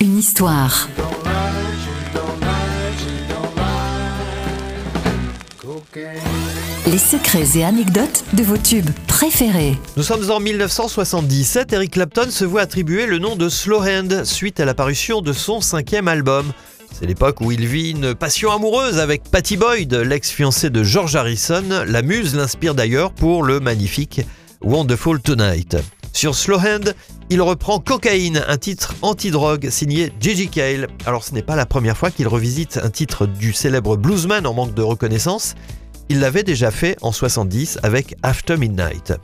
Une histoire. Les secrets et anecdotes de vos tubes préférés. Nous sommes en 1977. Eric Clapton se voit attribuer le nom de Slow Hand suite à l'apparition de son cinquième album. C'est l'époque où il vit une passion amoureuse avec Patty Boyd, l'ex-fiancée de George Harrison. La muse l'inspire d'ailleurs pour le magnifique Wonderful Tonight. Sur Slow Hand, il reprend Cocaine, un titre anti-drogue signé Gigi Cale. Alors ce n'est pas la première fois qu'il revisite un titre du célèbre bluesman en manque de reconnaissance. Il l'avait déjà fait en 70 avec After Midnight.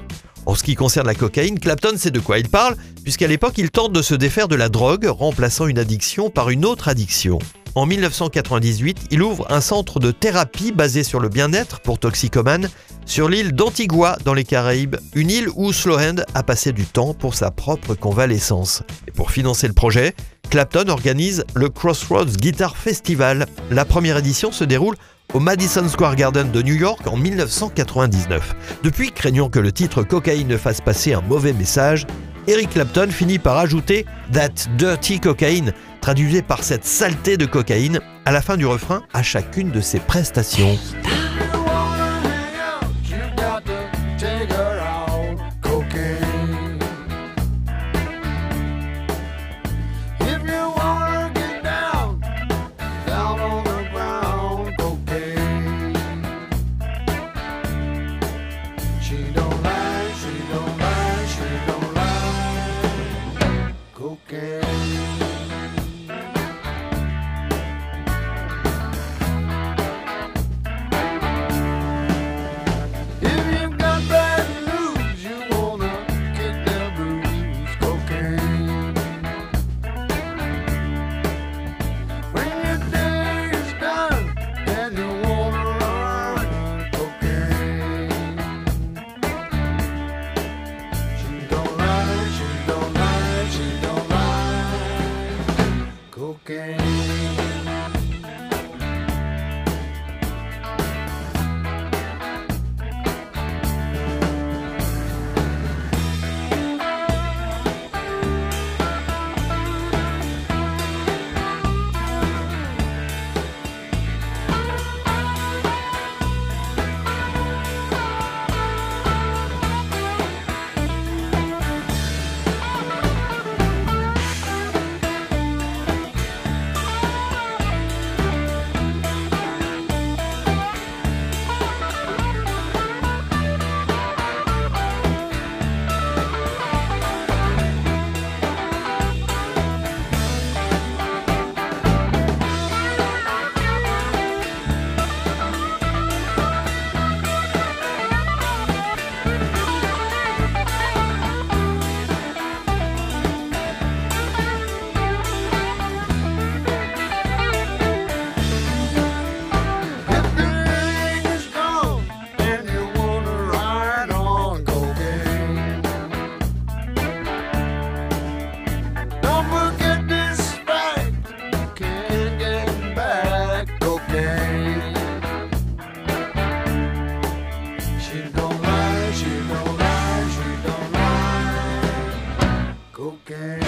En ce qui concerne la cocaïne, Clapton sait de quoi il parle, puisqu'à l'époque il tente de se défaire de la drogue, remplaçant une addiction par une autre addiction. En 1998, il ouvre un centre de thérapie basé sur le bien-être pour toxicomanes sur l'île d'Antigua dans les Caraïbes, une île où Sloan a passé du temps pour sa propre convalescence. Et pour financer le projet, Clapton organise le Crossroads Guitar Festival. La première édition se déroule au Madison Square Garden de New York en 1999. Depuis, craignant que le titre Cocaine ne fasse passer un mauvais message, Eric Clapton finit par ajouter That Dirty Cocaine, traduisé par cette saleté de cocaïne, à la fin du refrain à chacune de ses prestations. okay. Okay. Cocaine.